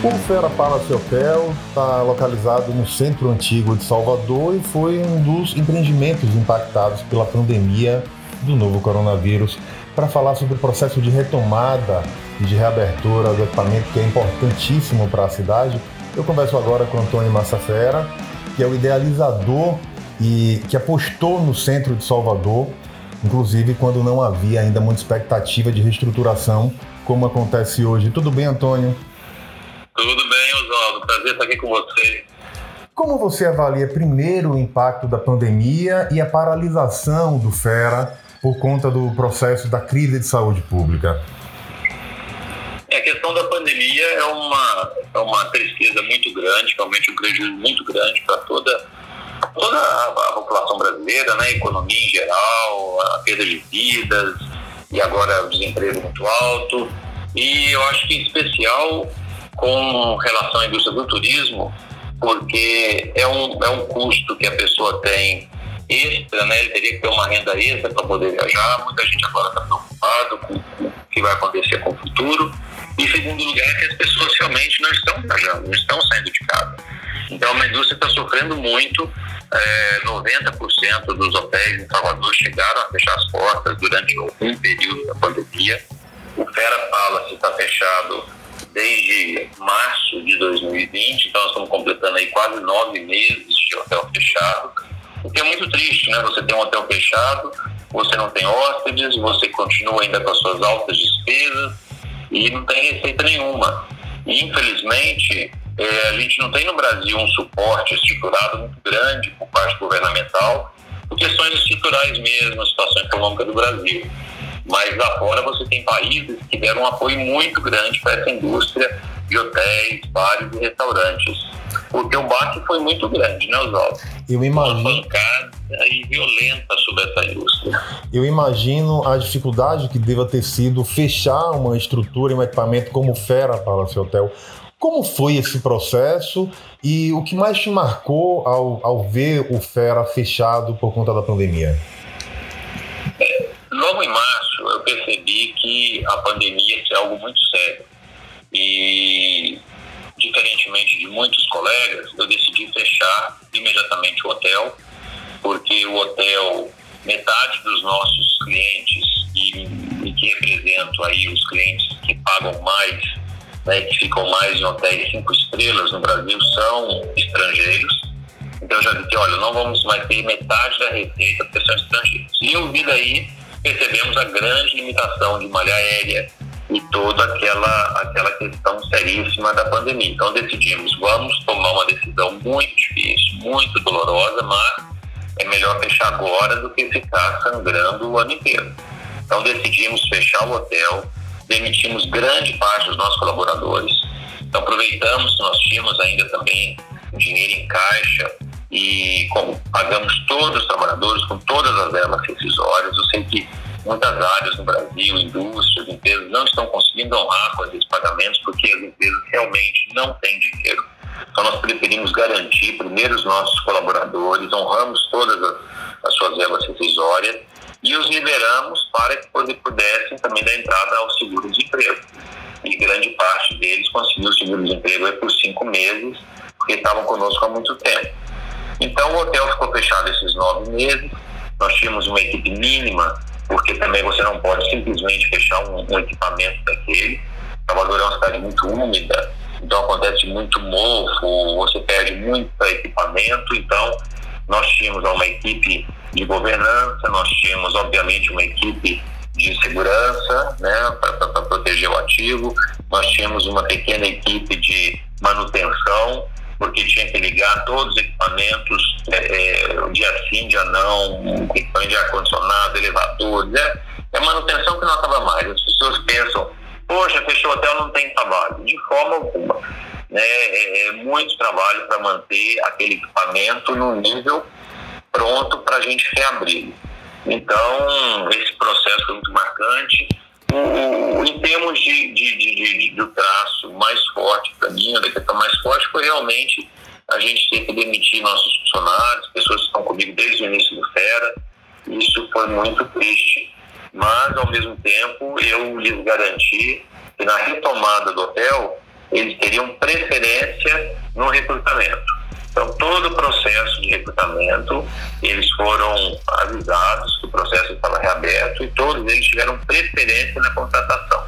O Fera Palace Hotel está localizado no centro antigo de Salvador e foi um dos empreendimentos impactados pela pandemia do novo coronavírus. Para falar sobre o processo de retomada e de reabertura do equipamento, que é importantíssimo para a cidade, eu converso agora com Antônio Massafera, que é o idealizador e que apostou no centro de Salvador, inclusive quando não havia ainda muita expectativa de reestruturação, como acontece hoje. Tudo bem, Antônio? Tudo bem, Oswaldo. Prazer estar aqui com você. Como você avalia primeiro o impacto da pandemia e a paralisação do FERA por conta do processo da crise de saúde pública? É, a questão da pandemia é uma, é uma tristeza muito grande, realmente um prejuízo muito grande para toda, toda a, a, população brasileira, né? a economia em geral, a perda de vidas e agora o desemprego muito alto. E eu acho que, em especial, com relação à indústria do turismo, porque é um, é um custo que a pessoa tem extra, né? Ele teria que ter uma renda extra para poder viajar. Muita gente agora está preocupado com, o que vai acontecer com o futuro. E segundo lugar, que as pessoas realmente não estão viajando, não estão saindo de casa. Então, a indústria está sofrendo muito. É, 90% dos hotéis em Salvador chegaram a fechar as portas durante um período da pandemia. O Fera Palace está fechado desde março de 2020, então nós estamos completando aí quase nove meses de hotel fechado, o que é muito triste, né? Você tem um hotel fechado, você não tem hóspedes, você continua ainda com as suas altas despesas e não tem receita nenhuma. E, infelizmente, é, a gente não tem no Brasil um suporte estruturado muito grande por parte governamental, por questões estruturais mesmo, a situação econômica do Brasil. Mas lá fora você tem países que deram um apoio muito grande para essa indústria de hotéis, bares e restaurantes. Porque o baque foi muito grande, né, Oswaldo? Eu imagino. Uma pancada e violenta sobre essa indústria. Eu imagino a dificuldade que deva ter sido fechar uma estrutura e um equipamento como Fera para o seu hotel. Como foi esse processo e o que mais te marcou ao, ao ver o Fera fechado por conta da pandemia? É, logo em março, eu percebi que a pandemia é algo muito sério. E, diferentemente de muitos colegas, eu decidi fechar imediatamente o hotel, porque o hotel, metade dos nossos clientes, e, e que representam aí os clientes que pagam mais, né, que ficam mais em hotéis cinco estrelas no Brasil, são estrangeiros. Então eu já disse, olha, não vamos mais ter metade da receita porque são estrangeiros. E eu vi daí percebemos a grande limitação de malha aérea e toda aquela, aquela questão seríssima da pandemia. Então decidimos, vamos tomar uma decisão muito difícil, muito dolorosa, mas é melhor fechar agora do que ficar sangrando o ano inteiro. Então decidimos fechar o hotel, demitimos grande parte dos nossos colaboradores. Então aproveitamos nós tínhamos ainda também dinheiro em caixa e como pagamos todos os trabalhadores com todas as verbas rescisórias. Eu sei que muitas áreas no Brasil, indústrias, empresas, não estão conseguindo honrar com esses pagamentos porque as empresas realmente não têm dinheiro. Então nós preferimos garantir primeiro os nossos colaboradores, honramos todas as, as suas verbas rescisórias e os liberamos para que pudessem também dar entrada ao seguro-desemprego. E grande parte deles conseguiu o seguro-desemprego por cinco meses, porque estavam conosco há muito tempo. Então o hotel ficou fechado esses nove meses. Nós tínhamos uma equipe mínima, porque também você não pode simplesmente fechar um, um equipamento daquele. Salvador é uma cidade muito úmida, então acontece muito mofo, você perde muito equipamento. Então nós tínhamos uma equipe de governança, nós tínhamos obviamente uma equipe de segurança, né, para proteger o ativo. Nós tínhamos uma pequena equipe de manutenção porque tinha que ligar todos os equipamentos, é, é, dia sim, dia não, equipamento de ar-condicionado, elevadores, é, é manutenção que não acaba mais. As pessoas pensam, poxa, fechou o hotel, não tem trabalho. De forma alguma. Né? É, é muito trabalho para manter aquele equipamento no nível pronto para a gente reabrir. Então, esse processo foi muito marcante o, em termos de, de, de, de, do traço mais forte para mim, a questão mais forte foi realmente a gente ter que demitir nossos funcionários, pessoas que estão comigo desde o início do Fera. Isso foi muito triste. Mas, ao mesmo tempo, eu lhes garanti que na retomada do hotel, eles teriam preferência no recrutamento. Então, todo o processo de recrutamento, eles foram avisados que o processo estava reaberto e todos eles tiveram preferência na contratação.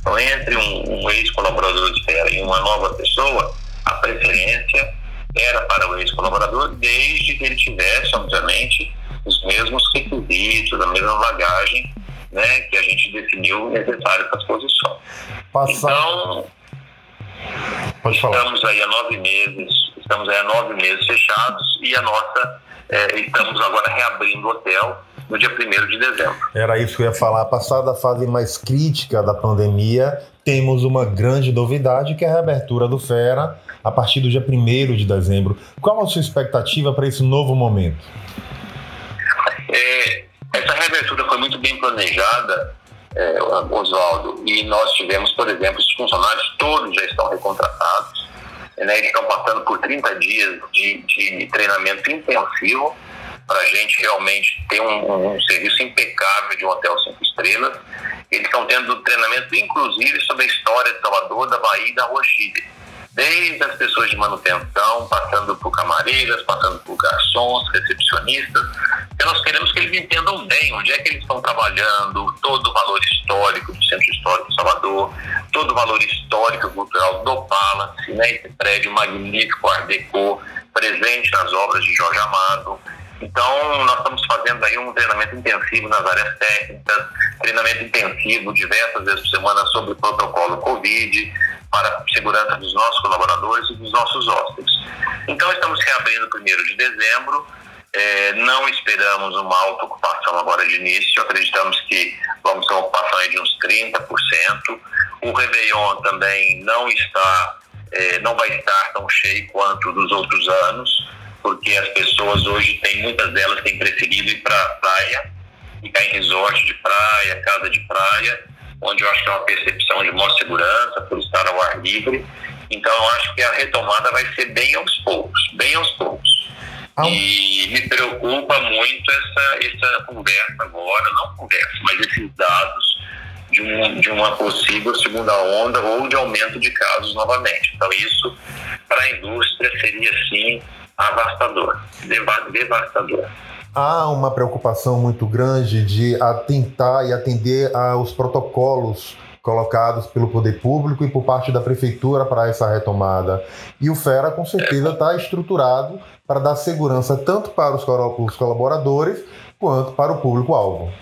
Então, entre um, um ex-colaborador de Terra e uma nova pessoa, a preferência era para o ex-colaborador, desde que ele tivesse, obviamente, os mesmos requisitos, a mesma bagagem né, que a gente definiu necessário para as posições. Passar... Então, estamos aí há nove meses, estamos aí há nove meses fechados e a nossa, é, estamos agora reabrindo o hotel no dia 1 de dezembro. Era isso que eu ia falar. Passada a fase mais crítica da pandemia, temos uma grande novidade que é a reabertura do Fera a partir do dia 1 de dezembro. Qual a sua expectativa para esse novo momento? É, essa reabertura foi muito bem planejada, é, Oswaldo, e nós tivemos, por exemplo, os funcionários todos já estão recontratados, né, eles estão passando por 30 dias de, de treinamento intensivo para a gente realmente ter um, um, serviço impecável de um hotel cinco estrelas. Eles estão tendo treinamento, inclusive, sobre a história de Salvador, da Bahia e da Rua Chile desde as pessoas de manutenção, passando por camareiras, passando por garçons, recepcionistas. Nós queremos que eles entendam bem onde é que eles estão trabalhando, todo o valor histórico do Centro Histórico de Salvador, todo o valor histórico e cultural do Palace, né, esse prédio magnífico, Art Deco, presente nas obras de Jorge Amado. Então, nós estamos fazendo aí um treinamento intensivo nas áreas técnicas, treinamento intensivo diversas vezes por semana sobre o protocolo Covid, para a segurança dos nossos colaboradores e dos nossos hóspedes. Então, estamos reabrindo no 1 de dezembro, é, não esperamos uma alta ocupação agora de início, acreditamos que vamos ter uma ocupação de uns 30%. O Réveillon também não está, é, não vai estar tão cheio quanto dos outros anos, porque as pessoas hoje têm, muitas delas têm preferido ir para a praia, ficar em resort de praia, casa de praia, onde eu acho que é uma percepção de maior segurança, por estar ao ar livre. Então, eu acho que a retomada vai ser bem aos poucos, bem aos poucos. E me preocupa muito essa, essa conversa agora, não conversa, mas esses dados de, um, de uma possível segunda onda ou de aumento de casos novamente. Então, isso para a indústria seria, sim, avastador, devastador há uma preocupação muito grande de atentar e atender aos protocolos colocados pelo poder público e por parte da prefeitura para essa retomada. E o FERA, com certeza, está estruturado para dar segurança tanto para os colaboradores quanto para o público-alvo.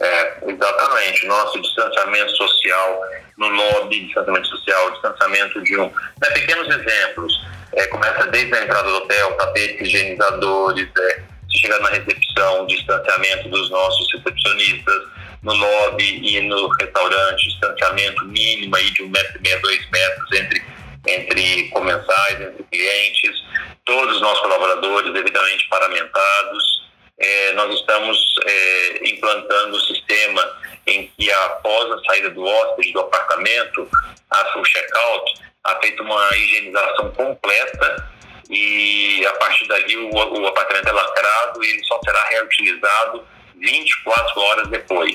É, exatamente. Nosso distanciamento social no lobby, distanciamento social, distanciamento de um. Né, pequenos exemplos. É, começa desde a entrada do hotel, tapetes higienizadores, é, chegar na recepção, distanciamento dos nossos recepcionistas, no lobby e no restaurante, distanciamento mínimo aí de um metro e meio, dois metros entre, entre comensais, entre clientes, todos os nossos colaboradores devidamente paramentados. É, nós estamos é, implantando o sistema em que após a saída do hóspede do apartamento, a, o check-out, há feito uma higienização completa e a partir dali o, o apartamento é lacrado e ele só será reutilizado 24 horas depois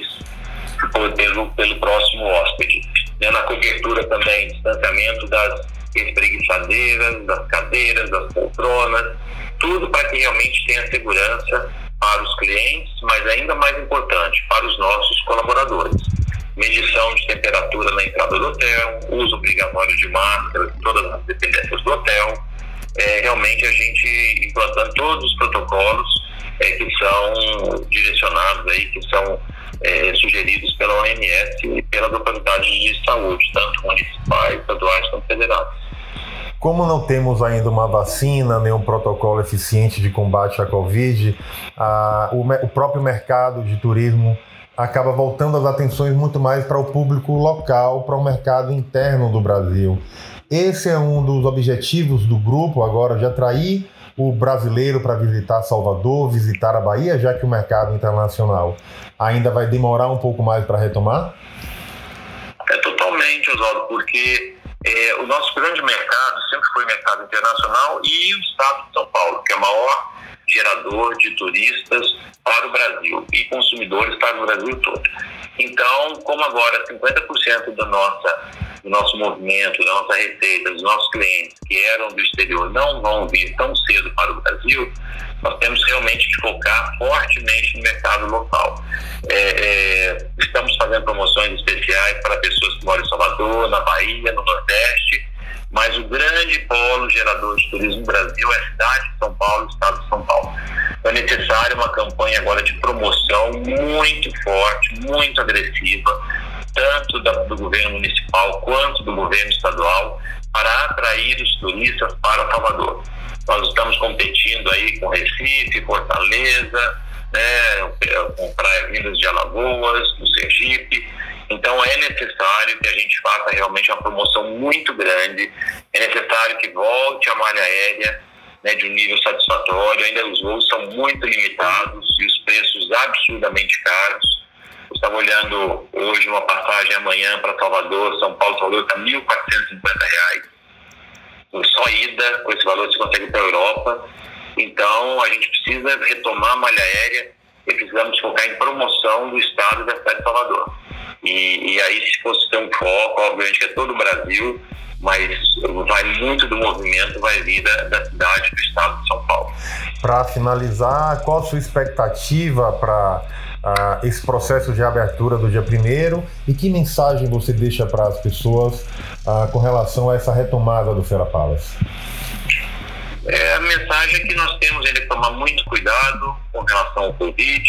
pelo, pelo próximo hóspede. Né, na cobertura também, distanciamento das espreguiçadeiras, das cadeiras, das poltronas, tudo para que realmente tenha segurança para os clientes, mas ainda mais importante, para os nossos colaboradores. Medição de temperatura na entrada do hotel, uso obrigatório de máscara todas as dependências do hotel, é, realmente a gente implantando todos os protocolos é, que são direcionados aí, que são é, sugeridos pela OMS e pelas autoridades de saúde, tanto municipais, estaduais quanto federais. Como não temos ainda uma vacina, nem um protocolo eficiente de combate à Covid, a, o, o próprio mercado de turismo acaba voltando as atenções muito mais para o público local, para o mercado interno do Brasil. Esse é um dos objetivos do grupo agora de atrair o brasileiro para visitar Salvador, visitar a Bahia, já que o mercado internacional ainda vai demorar um pouco mais para retomar? É totalmente, Oswaldo, porque é, o nosso grande mercado sempre foi mercado internacional e o estado de São Paulo, que é maior gerador de turistas para o Brasil e consumidores para o Brasil todo. Então, como agora 50% da nossa do nosso movimento, da nossa receita, dos nossos clientes que eram do exterior não vão vir tão cedo para o Brasil, nós temos realmente que focar fortemente no mercado local. É, é, estamos fazendo promoções especiais para pessoas que moram em Salvador, na Bahia, no Nordeste, mas o grande polo gerador de turismo Brasil é a cidade de São Paulo, o estado de São Paulo. É necessária uma campanha agora de promoção muito forte, muito agressiva, tanto do governo municipal quanto do governo estadual, para atrair os turistas para Salvador. Nós estamos competindo aí com Recife, Fortaleza, né, com Praia Vindas de Alagoas, no Sergipe. Então é necessário que a gente faça realmente uma promoção muito grande. É necessário que volte a malha aérea né, de um nível satisfatório. Ainda os voos são muito limitados e os preços absurdamente caros. Eu estava olhando hoje uma passagem amanhã para Salvador, São Paulo, Salvador está R$ 1.450 só ida, com esse valor você consegue para a Europa. Então, a gente precisa retomar a malha aérea e precisamos focar em promoção do Estado da cidade de Salvador. E, e aí, se fosse ter um foco, obviamente que é todo o Brasil, mas vai muito do movimento, vai vir da, da cidade, do Estado de São Paulo. Para finalizar, qual a sua expectativa para uh, esse processo de abertura do dia primeiro e que mensagem você deixa para as pessoas uh, com relação a essa retomada do Feira Palace? É, a mensagem é que nós temos ainda que tomar muito cuidado com relação ao Covid.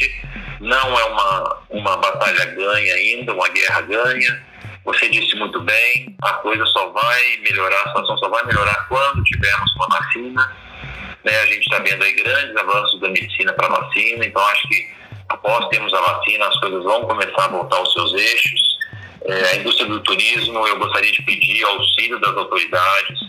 Não é uma, uma batalha ganha ainda, uma guerra ganha. Você disse muito bem, a coisa só vai melhorar, a situação só vai melhorar quando tivermos uma vacina. Né? A gente está vendo aí grandes avanços da medicina para vacina, então acho que após termos a vacina, as coisas vão começar a voltar aos seus eixos. É, a indústria do turismo, eu gostaria de pedir auxílio das autoridades,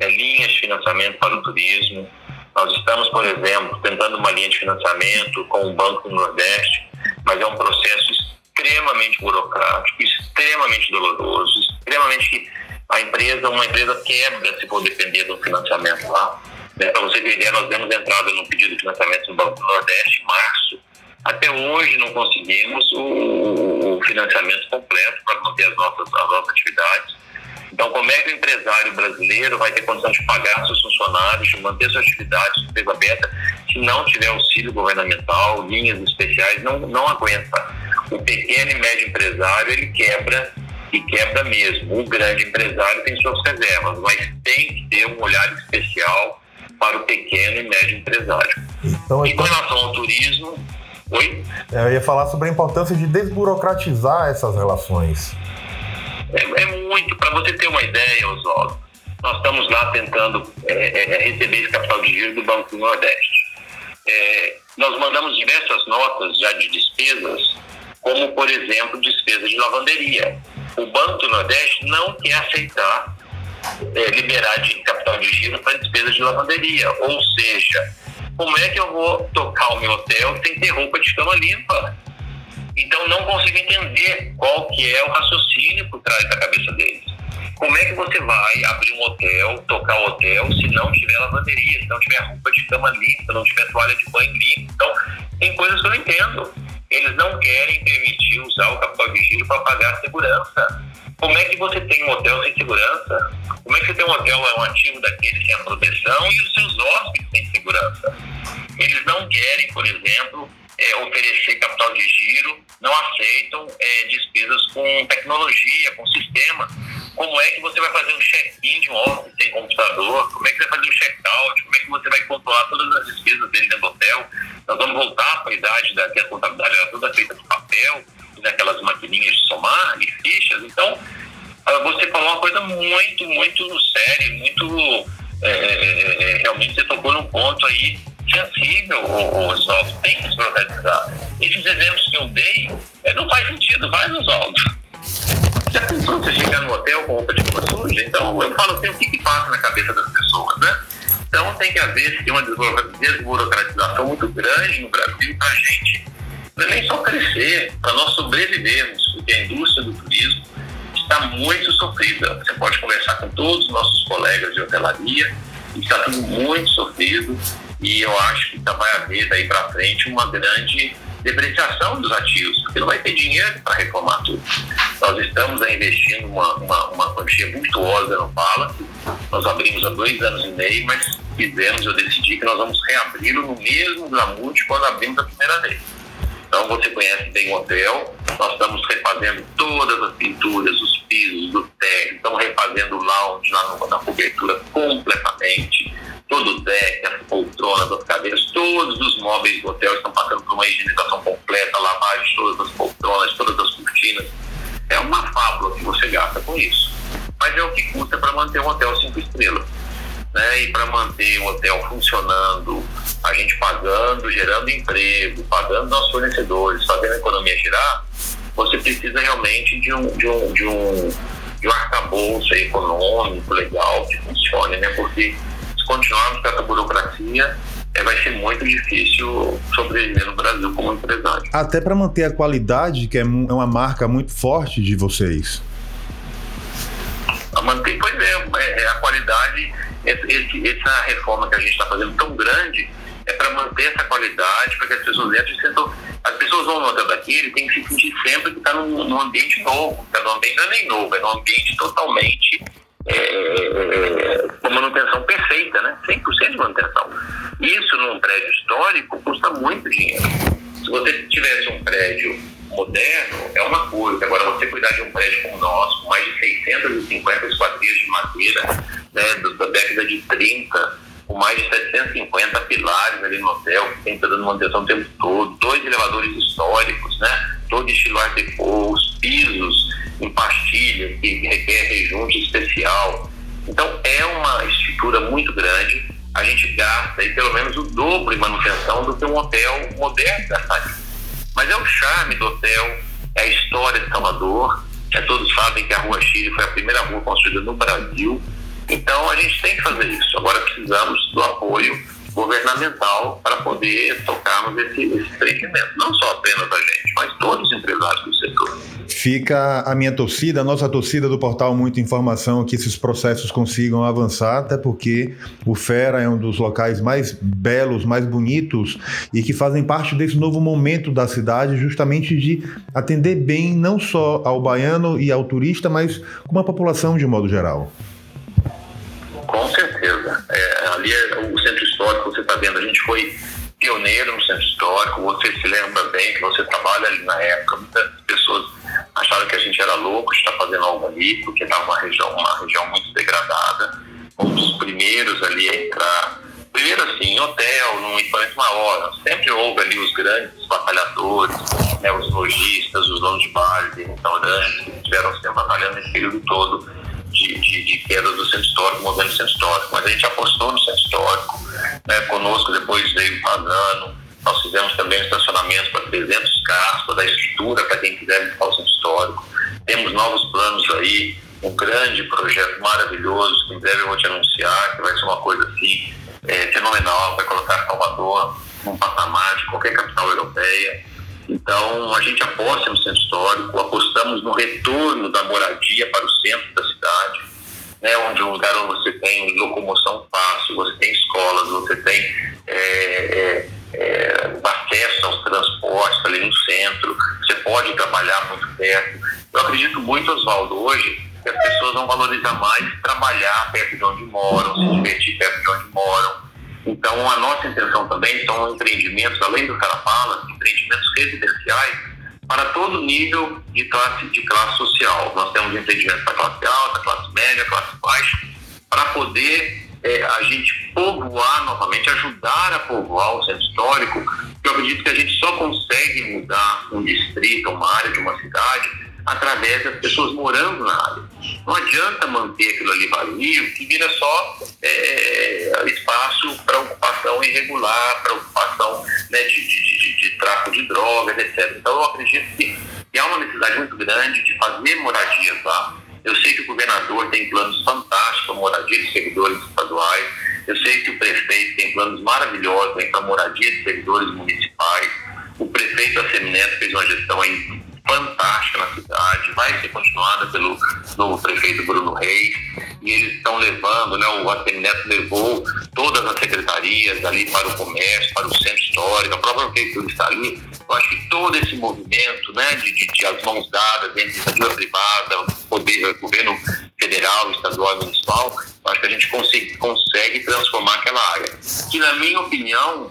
é, linhas de financiamento para o turismo. Nós estamos, por exemplo, tentando uma linha de financiamento com o Banco do Nordeste, mas é um processo extremamente burocrático, extremamente doloroso, extremamente a empresa, uma empresa quebra se for depender do financiamento lá. Né? Para você ter ideia, nós demos entrada no pedido de financiamento no Banco do Nordeste em março até hoje não conseguimos o, o financiamento completo para manter as nossas, as nossas atividades. Então, como é que o empresário brasileiro vai ter condição de pagar seus funcionários, de manter suas atividades de empresa aberta, se não tiver auxílio governamental, linhas especiais, não, não aguenta. O pequeno e médio empresário, ele quebra e quebra mesmo. O grande empresário tem suas reservas, mas tem que ter um olhar especial para o pequeno e médio empresário. Então, e com relação ao turismo, Oi? É, eu ia falar sobre a importância de desburocratizar essas relações. É, é muito. Para você ter uma ideia, Oswaldo, nós estamos lá tentando é, é, é, receber esse capital de giro do Banco do Nordeste. É, nós mandamos diversas notas já de despesas, como, por exemplo, despesa de lavanderia. O Banco do Nordeste não quer aceitar liberar de capital de giro para despesa de lavanderia. Ou seja, como é que eu vou tocar o meu hotel sem ter roupa de cama limpa? Então não consigo entender qual que é o raciocínio por trás da cabeça deles. Como é que você vai abrir um hotel, tocar o hotel, se não tiver lavanderia, se não tiver roupa de cama limpa, não tiver toalha de banho limpa? Então, tem coisas que eu não entendo. Eles não querem permitir usar o capital de para pagar a segurança. Como é que você tem um hotel sem segurança? Como é que você tem um hotel, é um ativo daquele sem a proteção e os seus hóspedes sem segurança? Eles não querem, por exemplo, é, oferecer capital de giro, não aceitam é, despesas com tecnologia, com sistema. Como é que você vai fazer um check-in de um hóspede sem computador? Como é que você vai fazer um check-out? Como é que você vai controlar todas as despesas dele dentro do hotel? Nós vamos voltar para a idade da que a contabilidade era toda feita de papel, naquelas maquininhas de somar e fichas. Então, ah, você falou uma coisa muito, muito séria, muito. É, é, é, realmente você tocou num ponto aí sensível, Oswaldo. Tem que se protestar. Esses exemplos que eu dei é, não faz sentido, vai, Oswaldo. Já pensou você chegar no hotel com roupa de cama suja? Então, eu falo assim, o que, que passa na cabeça das pessoas, né? Então, tem que haver uma desburocratização muito grande no Brasil para a gente não é nem só crescer, para nós sobrevivermos, porque a indústria do turismo está muito sofrida. Você pode conversar com todos os nossos colegas de hotelaria, está tudo muito sofrido e eu acho que vai haver daí para frente uma grande depreciação dos ativos, porque não vai ter dinheiro para reformar tudo. Nós estamos investindo uma, uma, uma quantia virtuosa no Palace, nós abrimos há dois anos e meio, mas fizemos, eu decidi que nós vamos reabri-lo no mesmo glamour de quando abrimos a primeira vez. Então você conhece bem o hotel, nós estamos refazendo todas as pinturas, os pisos do térreo, estamos refazendo o lounge lá na cobertura completamente, todo o deck, as poltronas, as cadeiras, todos os móveis do hotel estão passando por uma higienização completa, lavagem de todas as poltronas, todas as cortinas. É uma fábula que você gasta com isso. Mas é o que custa para manter um hotel cinco estrelas. Né? E para manter o hotel funcionando, a gente pagando, gerando emprego, pagando nossos fornecedores, fazendo a economia girar, você precisa realmente de um, de um, de um, de um arcabouço econômico, legal, que funcione, né? Porque continuarmos com essa burocracia, é, vai ser muito difícil sobreviver no Brasil como empresário. Até para manter a qualidade, que é, é uma marca muito forte de vocês. A manter, pois é, é, é a qualidade, esse, essa reforma que a gente está fazendo tão grande, é para manter essa qualidade, para que as pessoas entrem e sentam. As pessoas vão no hotel daquele tem que se sentir sempre que está num, num, ambiente novo, está num ambiente não é nem novo, é num ambiente totalmente é, com manutenção perfeita, né? 100% de manutenção. Isso num prédio histórico custa muito dinheiro. Se você tivesse um prédio moderno, é uma coisa. Agora, você cuidar de um prédio como o nosso, com mais de 650 esquadrias de madeira, né, da década de 30, com mais de 750 pilares ali no hotel, que tem a manutenção o tempo todo, dois elevadores históricos, né, todo estilo Art Deco, os pisos em pastilha, que requer rejunte especial. Então, é uma estrutura muito grande. A gente gasta aí pelo menos o dobro em manutenção do que um hotel moderno gastaria. Mas é o charme do hotel, é a história de Salvador. É, todos sabem que a Rua Chile foi a primeira rua construída no Brasil. Então, a gente tem que fazer isso. Agora, precisamos do apoio governamental para poder tocarmos esse, esse empreendimento. Não só apenas a gente, mas todos os empresários do setor. Fica a minha torcida, a nossa torcida do portal Muita Informação, que esses processos consigam avançar, até porque o Fera é um dos locais mais belos, mais bonitos e que fazem parte desse novo momento da cidade, justamente de atender bem não só ao baiano e ao turista, mas com a população de modo geral. Vendo, a gente foi pioneiro no centro histórico, você se lembra bem que você trabalha ali na época, muitas pessoas acharam que a gente era louco de estar fazendo algo ali, porque estava uma região, uma região muito degradada, um dos primeiros ali a entrar. Primeiro assim, em hotel, num equipamento maior, sempre houve ali os grandes batalhadores, né, os lojistas, os donos de bares, restaurantes, que estiveram sempre batalhando esse período todo de, de, de queda do centro histórico, movendo o centro histórico. Mas a gente apostou no centro histórico, né, conosco depois veio pagando. Nós fizemos também estacionamentos para 300 carros, para dar estrutura para quem quiser visitar o centro histórico. Temos novos planos aí, um grande projeto maravilhoso, que em breve eu vou te anunciar, que vai ser uma coisa assim é, fenomenal, vai colocar Salvador num patamar de qualquer capital europeia. Então, a gente aposta no centro histórico, apostamos no retorno da moradia para o centro da cidade, né, onde um lugar onde você tem locomoção fácil, você tem escolas, você tem é, é, é, acesso aos transportes ali no centro, você pode trabalhar muito perto. Eu acredito muito, Oswaldo, hoje, que as pessoas vão valorizar mais trabalhar perto de onde moram, se divertir perto de onde moram, então, a nossa intenção também são empreendimentos, além do Carapala, empreendimentos residenciais para todo nível de classe, de classe social. Nós temos empreendimentos para classe alta, classe média, classe baixa, para poder é, a gente povoar novamente, ajudar a povoar o centro histórico, eu acredito que a gente só consegue mudar um distrito, uma área de uma cidade, através das pessoas morando na área. Não adianta manter aquilo ali vazio, que vira só é, espaço para ocupação irregular, para ocupação né, de, de, de, de, tráfico de drogas, etc. Então, eu acredito que, que há uma necessidade muito grande de fazer moradias lá. Eu sei que o governador tem planos fantásticos para moradia de servidores estaduais. Eu sei que o prefeito tem planos maravilhosos para moradia de servidores municipais. O prefeito da Semineto fez uma gestão aí fantástica na cidade, vai ser continuada pelo novo prefeito Bruno Reis, e eles estão levando, né, o Atene Neto levou todas as secretarias ali para o comércio, para o centro histórico, a própria prefeitura está ali. Eu acho que todo esse movimento né, de, de, de as mãos dadas entre iniciativa privada, poder, governo federal, estadual e municipal, acho que a gente consegue, consegue transformar aquela área. Que, na minha opinião,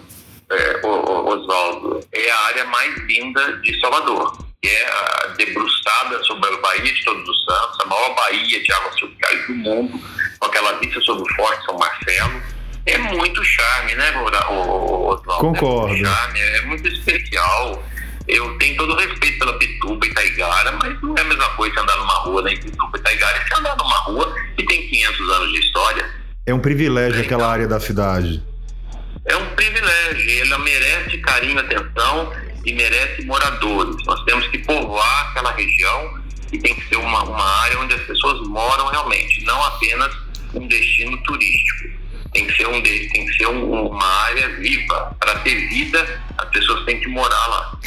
é, Oswaldo, é a área mais linda de Salvador, que é a debruçada sobre a Baía de Todos os Santos, a maior baía de águas tropicais do mundo, com aquela vista sobre o Forte São Marcelo. É muito charme, né, Oswaldo? Concordo. É muito charme, é muito especial. Eu tenho todo o respeito pela Pituba e Taigara, mas não é a mesma coisa você andar numa rua na né, Pituba e Taigara você andar numa rua que tem 500 anos de história. É um privilégio é, aquela então, área da cidade. É um privilégio, ela merece carinho, atenção e merece moradores. Nós temos que povoar aquela região e tem que ser uma, uma área onde as pessoas moram realmente, não apenas um destino turístico. Tem que ser, um, tem que ser um, uma área viva. Para ter vida, as pessoas têm que morar lá.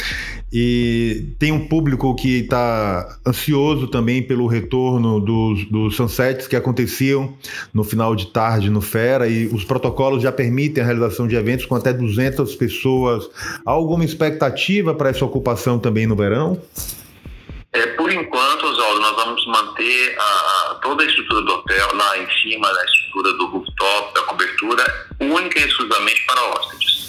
E tem um público que está ansioso também pelo retorno dos, dos sunsets que aconteciam no final de tarde no Fera e os protocolos já permitem a realização de eventos com até 200 pessoas. Há alguma expectativa para essa ocupação também no verão? É, por enquanto, Oswaldo, nós vamos manter a, toda a estrutura do hotel lá em cima, da estrutura do rooftop, da cobertura, única e exclusivamente para hóspedes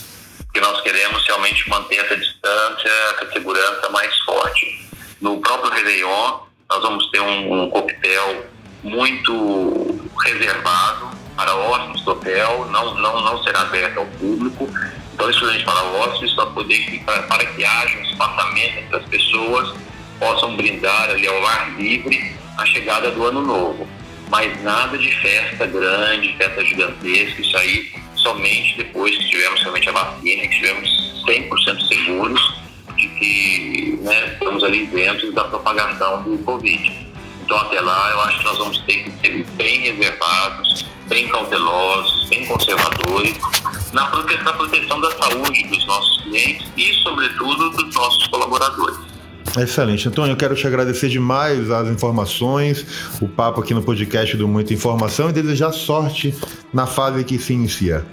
porque nós queremos realmente manter essa distância, essa segurança mais forte. No próprio Réveillon, nós vamos ter um, um coquetel muito reservado para hóspedes do hotel, não, não, não será aberto ao público. Então, gente para hóspedes, para, poder, para, para que haja um espaçamento entre as pessoas, possam brindar ali ao ar livre a chegada do ano novo. Mas nada de festa grande, festa gigantesca, isso aí somente depois que tivermos realmente a vacina, que estivermos 100% seguros de que né, estamos ali dentro da propagação do Covid. Então, até lá, eu acho que nós vamos ter que ser bem reservados, bem cautelosos, bem conservadores na proteção da saúde dos nossos clientes e, sobretudo, dos nossos colaboradores. Excelente. Antônio, eu quero te agradecer demais as informações, o papo aqui no podcast do Muita Informação e desejar sorte na fase que se inicia.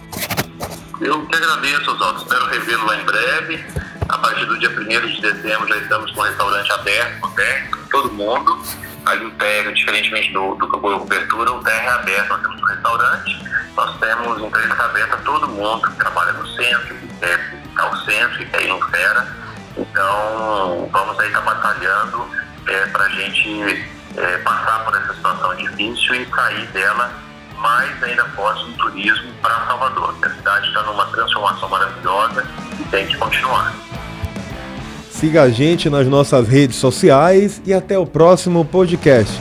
Eu que agradeço, Oswaldo. Espero revê-lo lá em breve. A partir do dia 1 de dezembro já estamos com o restaurante aberto, né? Todo mundo. Ali o terra, diferentemente do, do de Cobertura, o terra é aberto. Nós temos um restaurante, nós temos entrevista aberta a todo mundo que trabalha no centro, que quer visitar o centro, que quer ir no Fera então, vamos aí estar tá batalhando é, para a gente é, passar por essa situação difícil e sair dela mais ainda forte no turismo para Salvador. A cidade está numa transformação maravilhosa e tem que continuar. Siga a gente nas nossas redes sociais e até o próximo podcast.